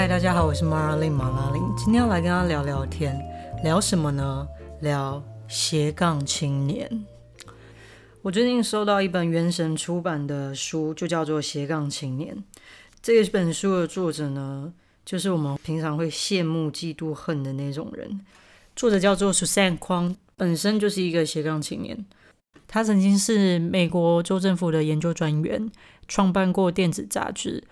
嗨，大家好，我是马拉令马拉令，今天要来跟大家聊聊天，聊什么呢？聊斜杠青年。我最近收到一本原神出版的书，就叫做《斜杠青年》。这本书的作者呢，就是我们平常会羡慕、嫉妒、恨的那种人。作者叫做 Susan 匡，本身就是一个斜杠青年。他曾经是美国州政府的研究专员，创办过电子杂志。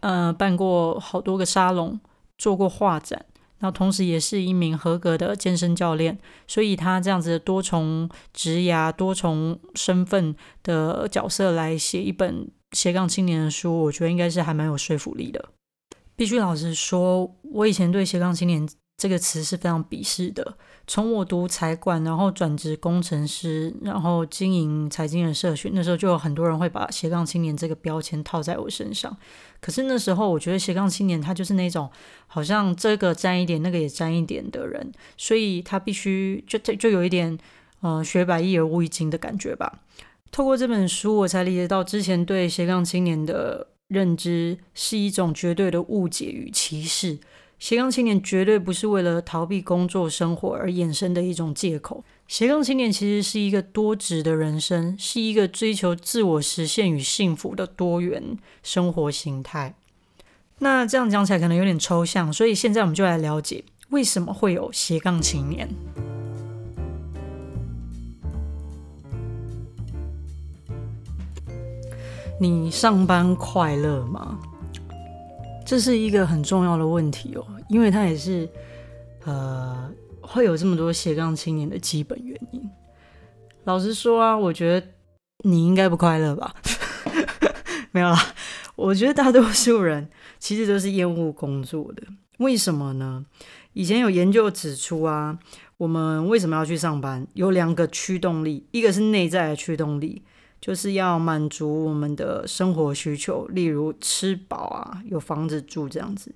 呃，办过好多个沙龙，做过画展，然后同时也是一名合格的健身教练，所以他这样子多重职涯、多重身份的角色来写一本斜杠青年的书，我觉得应该是还蛮有说服力的。必须老实说，我以前对斜杠青年。这个词是非常鄙视的。从我读财管，然后转职工程师，然后经营财经的社群，那时候就有很多人会把斜杠青年这个标签套在我身上。可是那时候，我觉得斜杠青年他就是那种好像这个沾一点，那个也沾一点的人，所以他必须就就有一点嗯学百艺而无一精的感觉吧。透过这本书，我才理解到之前对斜杠青年的认知是一种绝对的误解与歧视。斜杠青年绝对不是为了逃避工作生活而衍生的一种借口。斜杠青年其实是一个多职的人生，是一个追求自我实现与幸福的多元生活形态。那这样讲起来可能有点抽象，所以现在我们就来了解为什么会有斜杠青年。你上班快乐吗？这是一个很重要的问题哦，因为它也是呃会有这么多斜杠青年的基本原因。老实说啊，我觉得你应该不快乐吧？没有啦，我觉得大多数人其实都是厌恶工作的。为什么呢？以前有研究指出啊，我们为什么要去上班？有两个驱动力，一个是内在的驱动力。就是要满足我们的生活需求，例如吃饱啊，有房子住这样子，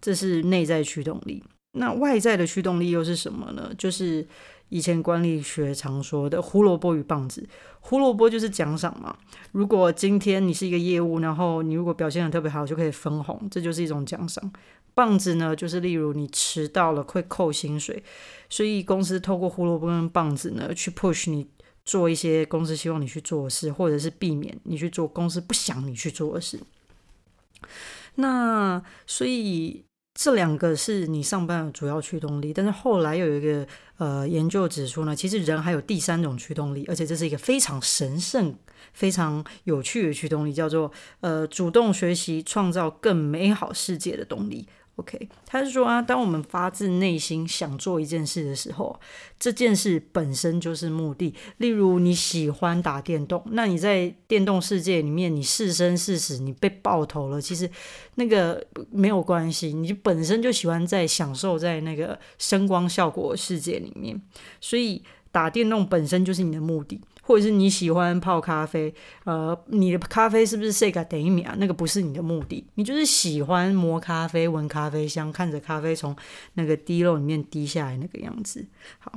这是内在驱动力。那外在的驱动力又是什么呢？就是以前管理学常说的胡萝卜与棒子。胡萝卜就是奖赏嘛，如果今天你是一个业务，然后你如果表现的特别好，就可以分红，这就是一种奖赏。棒子呢，就是例如你迟到了会扣薪水，所以公司透过胡萝卜跟棒子呢去 push 你。做一些公司希望你去做事，或者是避免你去做公司不想你去做的事。那所以这两个是你上班的主要驱动力。但是后来又有一个呃研究指出呢，其实人还有第三种驱动力，而且这是一个非常神圣、非常有趣的驱动力，叫做呃主动学习、创造更美好世界的动力。OK，他是说啊，当我们发自内心想做一件事的时候，这件事本身就是目的。例如你喜欢打电动，那你在电动世界里面，你是生是死，你被爆头了，其实那个没有关系，你本身就喜欢在享受在那个声光效果世界里面，所以打电动本身就是你的目的。或者是你喜欢泡咖啡，呃，你的咖啡是不是 say 个等一秒？那个不是你的目的，你就是喜欢磨咖啡、闻咖啡香，看着咖啡从那个滴漏里面滴下来那个样子。好，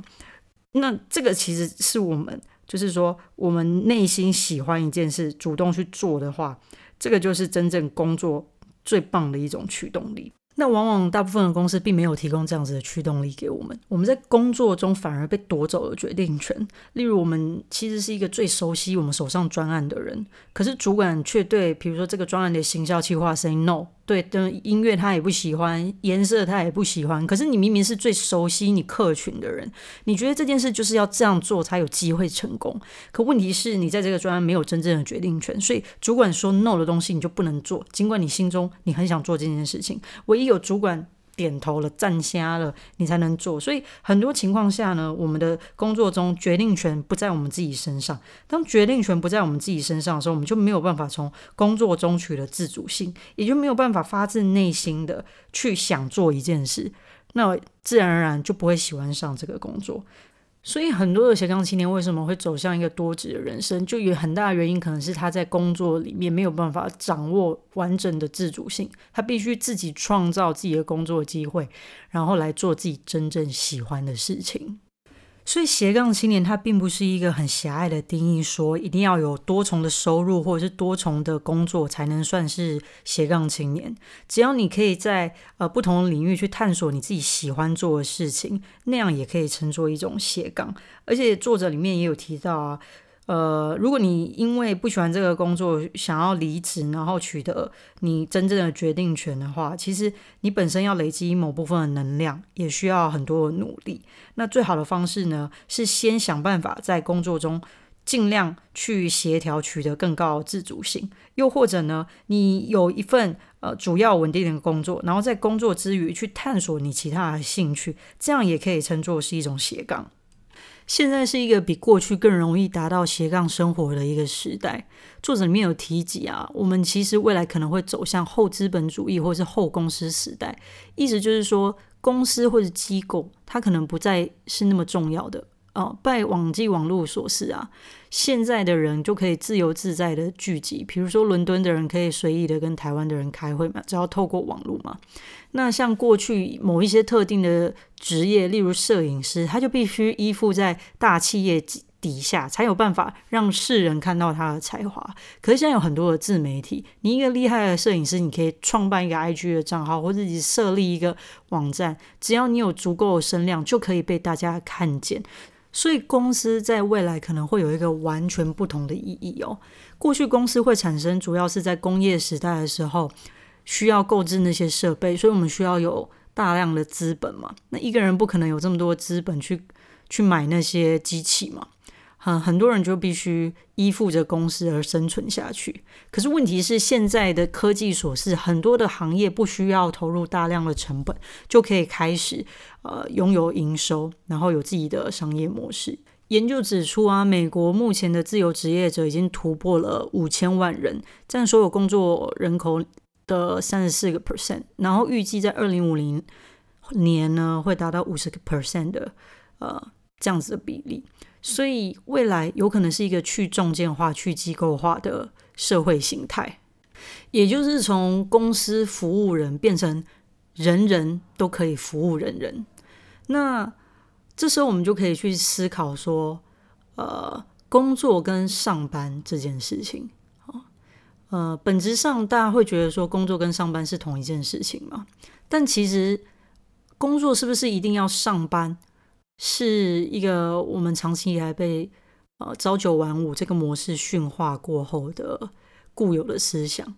那这个其实是我们，就是说我们内心喜欢一件事，主动去做的话，这个就是真正工作最棒的一种驱动力。那往往大部分的公司并没有提供这样子的驱动力给我们，我们在工作中反而被夺走了决定权。例如，我们其实是一个最熟悉我们手上专案的人，可是主管却对，比如说这个专案的行销计划 say no。对的音乐他也不喜欢，颜色他也不喜欢。可是你明明是最熟悉你客群的人，你觉得这件事就是要这样做才有机会成功。可问题是你在这个专案没有真正的决定权，所以主管说 no 的东西你就不能做，尽管你心中你很想做这件事情。唯一有主管。点头了，站瞎了，你才能做。所以很多情况下呢，我们的工作中决定权不在我们自己身上。当决定权不在我们自己身上的时候，我们就没有办法从工作中取得自主性，也就没有办法发自内心的去想做一件事。那自然而然就不会喜欢上这个工作。所以很多的斜杠青年为什么会走向一个多职的人生，就有很大的原因，可能是他在工作里面没有办法掌握完整的自主性，他必须自己创造自己的工作机会，然后来做自己真正喜欢的事情。所以斜杠青年它并不是一个很狭隘的定义，说一定要有多重的收入或者是多重的工作才能算是斜杠青年。只要你可以在呃不同的领域去探索你自己喜欢做的事情，那样也可以称作一种斜杠。而且作者里面也有提到啊。呃，如果你因为不喜欢这个工作想要离职，然后取得你真正的决定权的话，其实你本身要累积某部分的能量，也需要很多的努力。那最好的方式呢，是先想办法在工作中尽量去协调，取得更高的自主性。又或者呢，你有一份呃主要稳定的工作，然后在工作之余去探索你其他的兴趣，这样也可以称作是一种斜杠。现在是一个比过去更容易达到斜杠生活的一个时代。作者里面有提及啊，我们其实未来可能会走向后资本主义或是后公司时代，意思就是说，公司或者机构它可能不再是那么重要的。哦，拜网际网络所示啊，现在的人就可以自由自在的聚集。比如说，伦敦的人可以随意的跟台湾的人开会嘛，只要透过网络嘛。那像过去某一些特定的职业，例如摄影师，他就必须依附在大企业底下，才有办法让世人看到他的才华。可是现在有很多的自媒体，你一个厉害的摄影师，你可以创办一个 IG 的账号，或者自己设立一个网站，只要你有足够的声量，就可以被大家看见。所以公司在未来可能会有一个完全不同的意义哦。过去公司会产生，主要是在工业时代的时候需要购置那些设备，所以我们需要有大量的资本嘛。那一个人不可能有这么多资本去去买那些机器嘛。很很多人就必须依附着公司而生存下去。可是问题是，现在的科技所示，很多的行业不需要投入大量的成本，就可以开始呃拥有营收，然后有自己的商业模式。研究指出啊，美国目前的自由职业者已经突破了五千万人，占所有工作人口的三十四个 percent，然后预计在二零五零年呢，会达到五十个 percent 的呃这样子的比例。所以未来有可能是一个去中介化、去机构化的社会形态，也就是从公司服务人变成人人都可以服务人人。那这时候我们就可以去思考说，呃，工作跟上班这件事情，啊呃，本质上大家会觉得说工作跟上班是同一件事情嘛？但其实工作是不是一定要上班？是一个我们长期以来被呃朝九晚五这个模式驯化过后的固有的思想，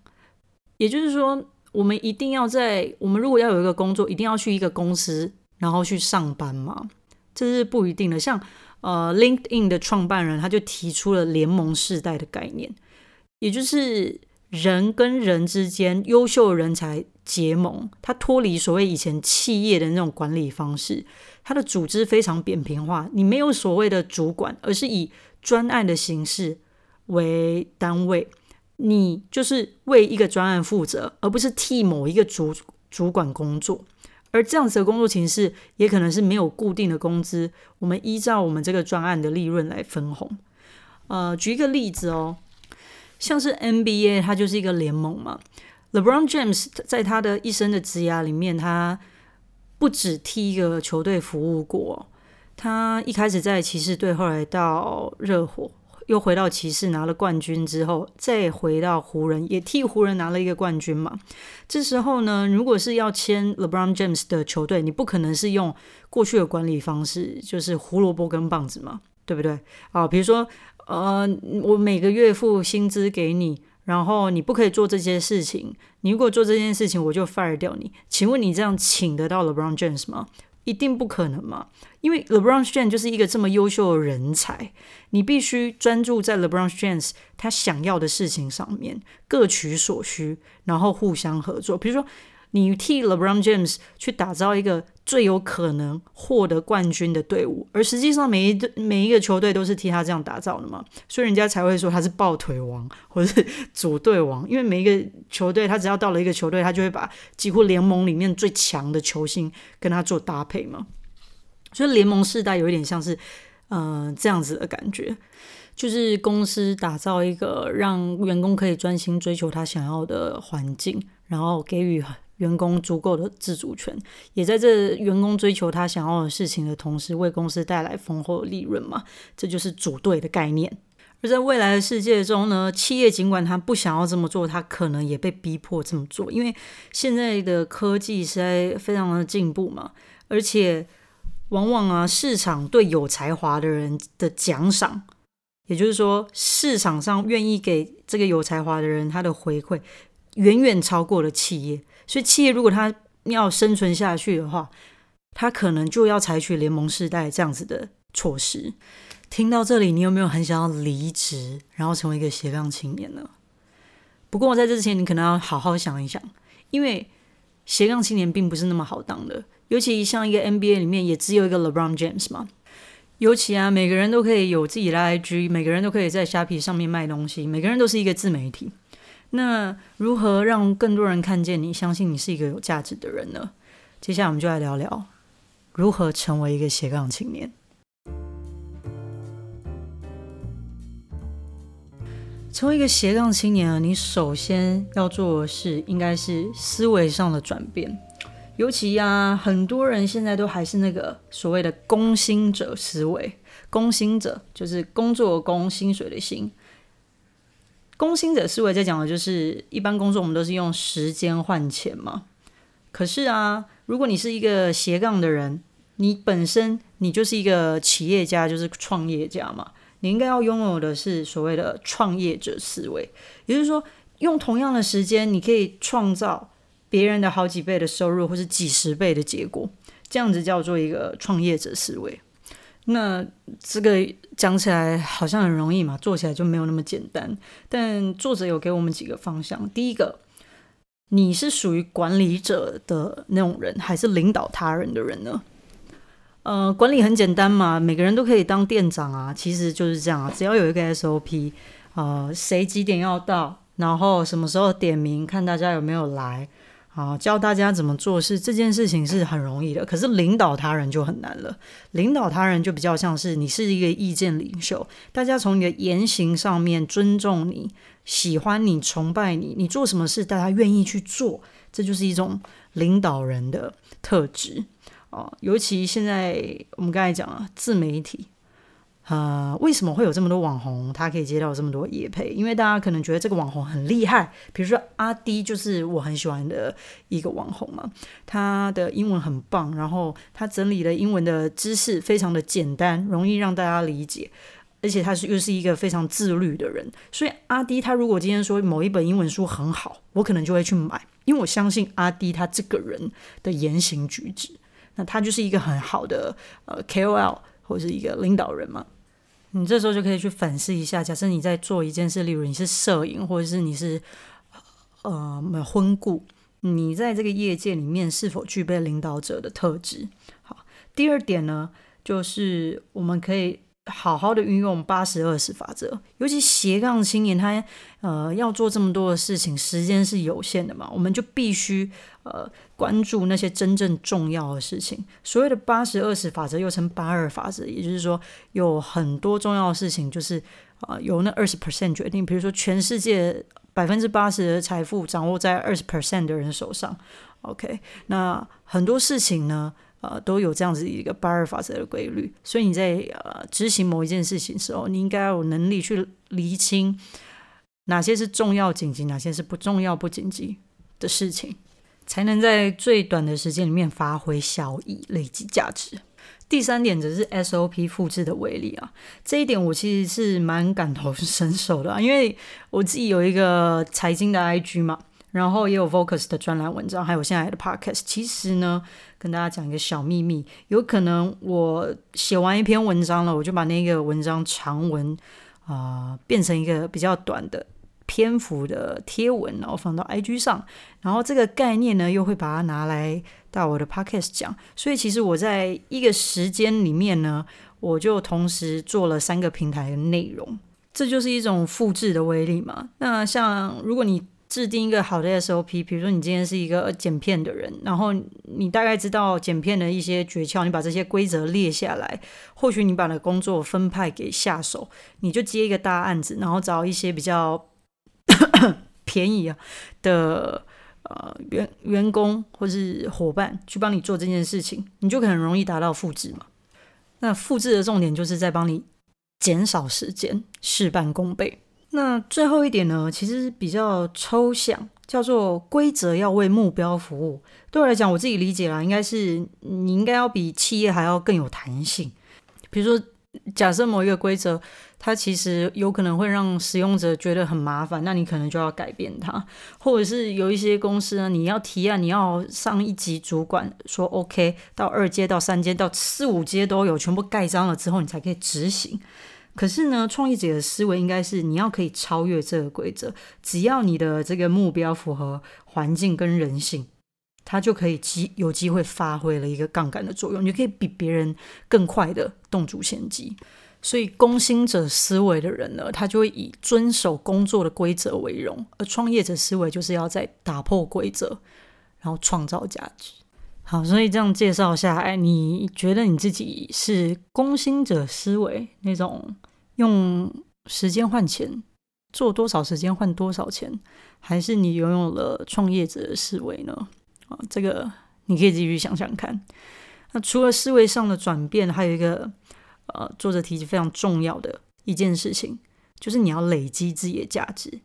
也就是说，我们一定要在我们如果要有一个工作，一定要去一个公司然后去上班吗？这是不一定的。像呃，LinkedIn 的创办人他就提出了联盟世代的概念，也就是人跟人之间优秀人才结盟，他脱离所谓以前企业的那种管理方式。它的组织非常扁平化，你没有所谓的主管，而是以专案的形式为单位，你就是为一个专案负责，而不是替某一个主主管工作。而这样子的工作形式，也可能是没有固定的工资，我们依照我们这个专案的利润来分红。呃，举一个例子哦，像是 NBA，它就是一个联盟嘛。LeBron James 在他的一生的职涯里面，他不止替一个球队服务过，他一开始在骑士队，后来到热火，又回到骑士拿了冠军之后，再回到湖人，也替湖人拿了一个冠军嘛。这时候呢，如果是要签 LeBron James 的球队，你不可能是用过去的管理方式，就是胡萝卜跟棒子嘛，对不对？啊，比如说，呃，我每个月付薪资给你。然后你不可以做这些事情，你如果做这件事情，我就 fire 掉你。请问你这样请得到 LeBron James 吗？一定不可能嘛，因为 LeBron James 就是一个这么优秀的人才，你必须专注在 LeBron James 他想要的事情上面，各取所需，然后互相合作。比如说。你替 LeBron James 去打造一个最有可能获得冠军的队伍，而实际上每一队每一个球队都是替他这样打造的嘛，所以人家才会说他是抱腿王或者是组队王，因为每一个球队他只要到了一个球队，他就会把几乎联盟里面最强的球星跟他做搭配嘛，所以联盟世代有一点像是嗯这样子的感觉，就是公司打造一个让员工可以专心追求他想要的环境。然后给予员工足够的自主权，也在这员工追求他想要的事情的同时，为公司带来丰厚的利润嘛？这就是组队的概念。而在未来的世界中呢，企业尽管他不想要这么做，他可能也被逼迫这么做，因为现在的科技实在非常的进步嘛，而且往往啊，市场对有才华的人的奖赏，也就是说，市场上愿意给这个有才华的人他的回馈，远远超过了企业。所以，企业如果他要生存下去的话，他可能就要采取联盟世代这样子的措施。听到这里，你有没有很想要离职，然后成为一个斜杠青年呢？不过，在这之前，你可能要好好想一想，因为斜杠青年并不是那么好当的。尤其像一个 NBA 里面，也只有一个 LeBron James 嘛。尤其啊，每个人都可以有自己的 IG，每个人都可以在虾皮上面卖东西，每个人都是一个自媒体。那如何让更多人看见你，相信你是一个有价值的人呢？接下来我们就来聊聊如何成为一个斜杠青年。成为一个斜杠青年啊，你首先要做的事应该是思维上的转变。尤其啊，很多人现在都还是那个所谓的工薪者思维。工薪者就是工作工薪水的薪。工薪者思维在讲的就是一般工作我们都是用时间换钱嘛。可是啊，如果你是一个斜杠的人，你本身你就是一个企业家，就是创业家嘛。你应该要拥有的是所谓的创业者思维，也就是说，用同样的时间，你可以创造别人的好几倍的收入，或是几十倍的结果，这样子叫做一个创业者思维。那这个讲起来好像很容易嘛，做起来就没有那么简单。但作者有给我们几个方向：第一个，你是属于管理者的那种人，还是领导他人的人呢？呃，管理很简单嘛，每个人都可以当店长啊，其实就是这样啊，只要有一个 SOP，呃，谁几点要到，然后什么时候点名，看大家有没有来，好，教大家怎么做事，这件事情是很容易的。可是领导他人就很难了，领导他人就比较像是你是一个意见领袖，大家从你的言行上面尊重你、喜欢你、崇拜你，你做什么事大家愿意去做，这就是一种领导人的特质。哦，尤其现在我们刚才讲了自媒体，呃，为什么会有这么多网红，他可以接到这么多业配？因为大家可能觉得这个网红很厉害，比如说阿迪就是我很喜欢的一个网红嘛，他的英文很棒，然后他整理的英文的知识非常的简单，容易让大家理解，而且他是又是一个非常自律的人，所以阿迪他如果今天说某一本英文书很好，我可能就会去买，因为我相信阿迪他这个人的言行举止。那他就是一个很好的呃 KOL 或者是一个领导人嘛，你这时候就可以去反思一下，假设你在做一件事，例如你是摄影，或者是你是呃婚顾，你在这个业界里面是否具备领导者的特质？好，第二点呢，就是我们可以。好好的运用八十二十法则，尤其斜杠青年，他呃要做这么多的事情，时间是有限的嘛，我们就必须呃关注那些真正重要的事情。所谓的八十二十法则又称八二法则，也就是说有很多重要的事情，就是啊由那二十 percent 决定。比如说，全世界百分之八十的财富掌握在二十 percent 的人手上。OK，那很多事情呢？呃，都有这样子一个八二法则的规律，所以你在呃执行某一件事情的时候，你应该有能力去厘清哪些是重要紧急，哪些是不重要不紧急的事情，才能在最短的时间里面发挥效益，累积价值。第三点则是 SOP 复制的威力啊，这一点我其实是蛮感同身受的啊，因为我自己有一个财经的 IG 嘛。然后也有 Focus 的专栏文章，还有现在的 Podcast。其实呢，跟大家讲一个小秘密，有可能我写完一篇文章了，我就把那个文章长文啊变成一个比较短的篇幅的贴文，然后放到 IG 上。然后这个概念呢，又会把它拿来到我的 Podcast 讲。所以其实我在一个时间里面呢，我就同时做了三个平台的内容，这就是一种复制的威力嘛。那像如果你制定一个好的 SOP，比如说你今天是一个剪片的人，然后你大概知道剪片的一些诀窍，你把这些规则列下来，或许你把那工作分派给下手，你就接一个大案子，然后找一些比较 便宜啊的呃员员工或是伙伴去帮你做这件事情，你就很容易达到复制嘛。那复制的重点就是在帮你减少时间，事半功倍。那最后一点呢，其实比较抽象，叫做规则要为目标服务。对我来讲，我自己理解啦，应该是你应该要比企业还要更有弹性。比如说，假设某一个规则，它其实有可能会让使用者觉得很麻烦，那你可能就要改变它。或者是有一些公司呢，你要提案，你要上一级主管说 OK，到二阶到三阶到四五阶都有，全部盖章了之后，你才可以执行。可是呢，创业者的思维应该是你要可以超越这个规则，只要你的这个目标符合环境跟人性，它就可以机有机会发挥了一个杠杆的作用，你可以比别人更快的动足先机。所以，工薪者思维的人呢，他就会以遵守工作的规则为荣；而创业者思维就是要在打破规则，然后创造价值。好，所以这样介绍下来，你觉得你自己是工薪者思维那种用时间换钱，做多少时间换多少钱，还是你拥有了创业者的思维呢？啊，这个你可以继续想想看。那除了思维上的转变，还有一个呃，作者提及非常重要的一件事情，就是你要累积自己的价值。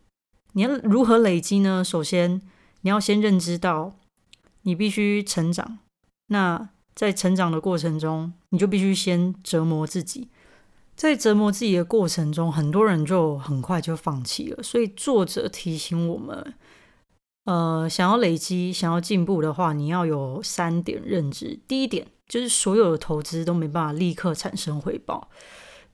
你要如何累积呢？首先，你要先认知到。你必须成长，那在成长的过程中，你就必须先折磨自己。在折磨自己的过程中，很多人就很快就放弃了。所以作者提醒我们，呃，想要累积、想要进步的话，你要有三点认知。第一点就是所有的投资都没办法立刻产生回报。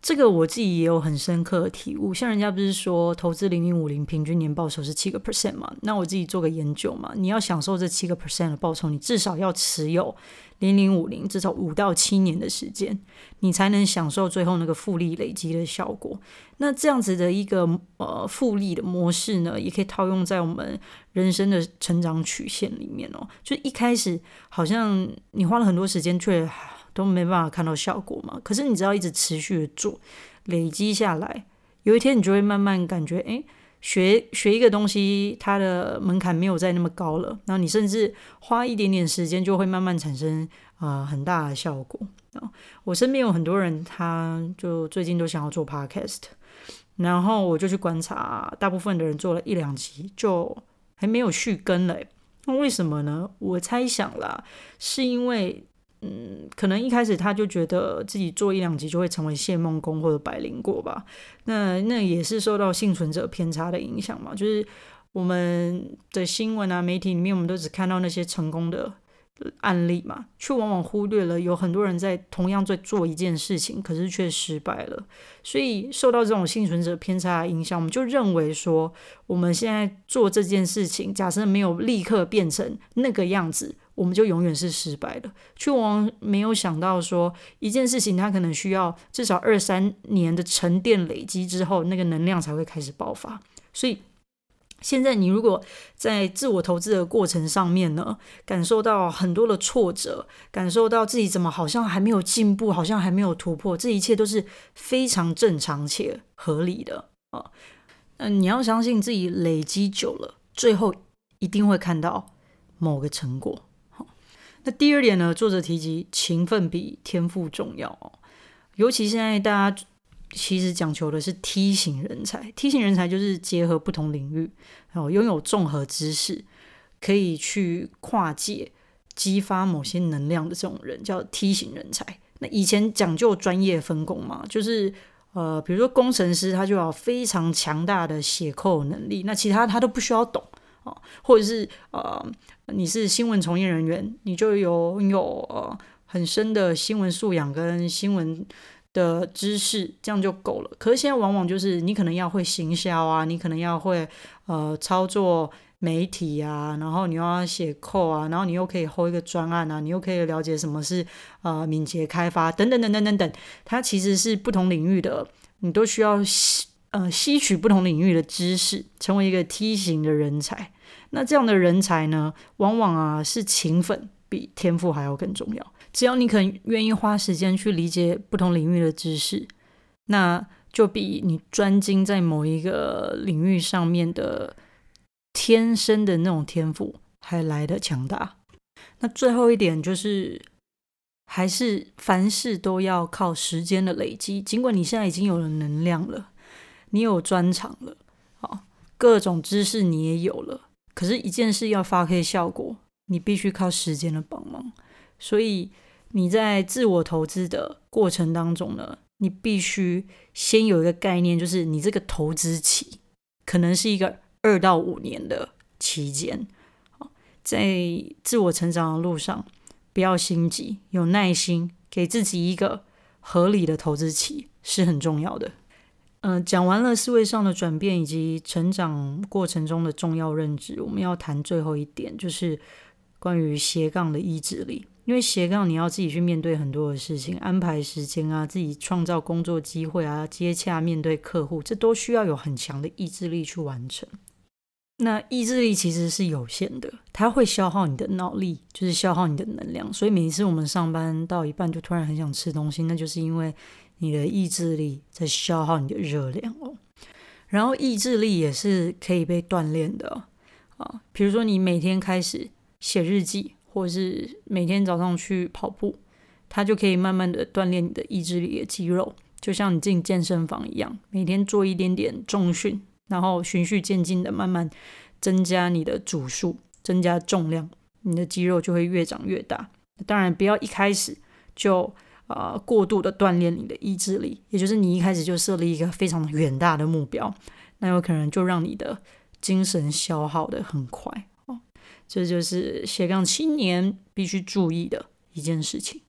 这个我自己也有很深刻的体悟，像人家不是说投资零零五零平均年报酬是七个 percent 嘛？那我自己做个研究嘛，你要享受这七个 percent 的报酬，你至少要持有零零五零至少五到七年的时间，你才能享受最后那个复利累积的效果。那这样子的一个呃复利的模式呢，也可以套用在我们人生的成长曲线里面哦。就一开始好像你花了很多时间，却都没办法看到效果嘛？可是你只要一直持续的做，累积下来，有一天你就会慢慢感觉，哎，学学一个东西，它的门槛没有再那么高了。然后你甚至花一点点时间，就会慢慢产生啊很大的效果啊。我身边有很多人，他就最近都想要做 podcast，然后我就去观察，大部分的人做了一两集就还没有续更了。那为什么呢？我猜想啦，是因为。嗯，可能一开始他就觉得自己做一两集就会成为谢梦工或者百灵果吧。那那也是受到幸存者偏差的影响嘛。就是我们的新闻啊、媒体里面，我们都只看到那些成功的案例嘛，却往往忽略了有很多人在同样在做一件事情，可是却失败了。所以受到这种幸存者偏差的影响，我们就认为说，我们现在做这件事情，假设没有立刻变成那个样子。我们就永远是失败的，却往没有想到说一件事情，它可能需要至少二三年的沉淀累积之后，那个能量才会开始爆发。所以现在你如果在自我投资的过程上面呢，感受到很多的挫折，感受到自己怎么好像还没有进步，好像还没有突破，这一切都是非常正常且合理的啊。嗯，你要相信自己累积久了，最后一定会看到某个成果。那第二点呢？作者提及勤奋比天赋重要哦，尤其现在大家其实讲求的是梯形人才。梯形人才就是结合不同领域，然后拥有综合知识，可以去跨界激发某些能量的这种人，叫梯形人才。那以前讲究专业分工嘛，就是呃，比如说工程师，他就要非常强大的写扣能力，那其他他都不需要懂。啊，或者是呃，你是新闻从业人员，你就有有呃很深的新闻素养跟新闻的知识，这样就够了。可是现在往往就是你可能要会行销啊，你可能要会呃操作媒体啊，然后你要写扣啊，然后你又可以 hold 一个专案啊，你又可以了解什么是呃敏捷开发等等等等等等，它其实是不同领域的，你都需要吸呃吸取不同领域的知识，成为一个梯形的人才。那这样的人才呢，往往啊是勤奋比天赋还要更重要。只要你肯愿意花时间去理解不同领域的知识，那就比你专精在某一个领域上面的天生的那种天赋还来的强大。那最后一点就是，还是凡事都要靠时间的累积。尽管你现在已经有了能量了，你有专长了，啊，各种知识你也有了，可是，一件事要发挥效果，你必须靠时间的帮忙。所以，你在自我投资的过程当中呢，你必须先有一个概念，就是你这个投资期可能是一个二到五年的期间。在自我成长的路上，不要心急，有耐心，给自己一个合理的投资期是很重要的。嗯，讲完了思维上的转变以及成长过程中的重要认知，我们要谈最后一点，就是关于斜杠的意志力。因为斜杠你要自己去面对很多的事情，安排时间啊，自己创造工作机会啊，接洽面对客户，这都需要有很强的意志力去完成。那意志力其实是有限的，它会消耗你的脑力，就是消耗你的能量。所以每一次我们上班到一半就突然很想吃东西，那就是因为你的意志力在消耗你的热量哦。然后意志力也是可以被锻炼的啊，比如说你每天开始写日记，或是每天早上去跑步，它就可以慢慢的锻炼你的意志力的肌肉，就像你进健身房一样，每天做一点点重训。然后循序渐进的慢慢增加你的组数，增加重量，你的肌肉就会越长越大。当然，不要一开始就啊过度的锻炼你的意志力，也就是你一开始就设立一个非常远大的目标，那有可能就让你的精神消耗的很快哦。这就是斜杠青年必须注意的一件事情。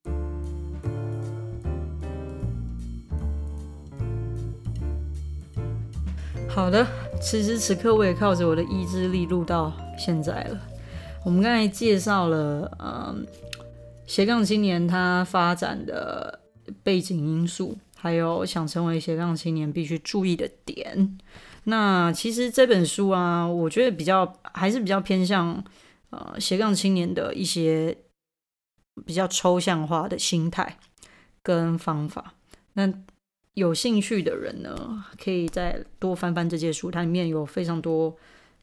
好的，此时此刻我也靠着我的意志力录到现在了。我们刚才介绍了，嗯，斜杠青年他发展的背景因素，还有想成为斜杠青年必须注意的点。那其实这本书啊，我觉得比较还是比较偏向呃斜杠青年的一些比较抽象化的心态跟方法。那有兴趣的人呢，可以再多翻翻这些书，它里面有非常多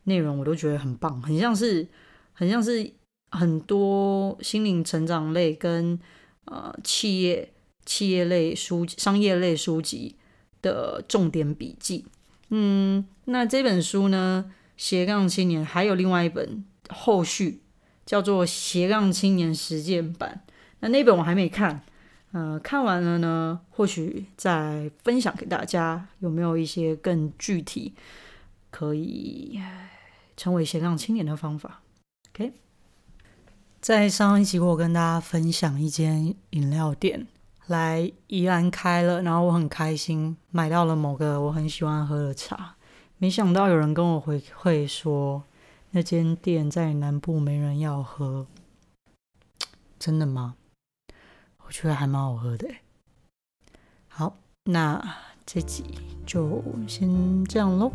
内容，我都觉得很棒，很像是很像是很多心灵成长类跟呃企业企业类书、商业类书籍的重点笔记。嗯，那这本书呢，《斜杠青年》还有另外一本后续，叫做《斜杠青年实践版》。那那本我还没看。呃，看完了呢，或许再分享给大家，有没有一些更具体可以成为斜杠青年的方法？OK，在上一集我跟大家分享一间饮料店，来宜兰开了，然后我很开心买到了某个我很喜欢喝的茶，没想到有人跟我回馈说那间店在南部没人要喝，真的吗？我觉得还蛮好喝的。好，那这集就先这样喽。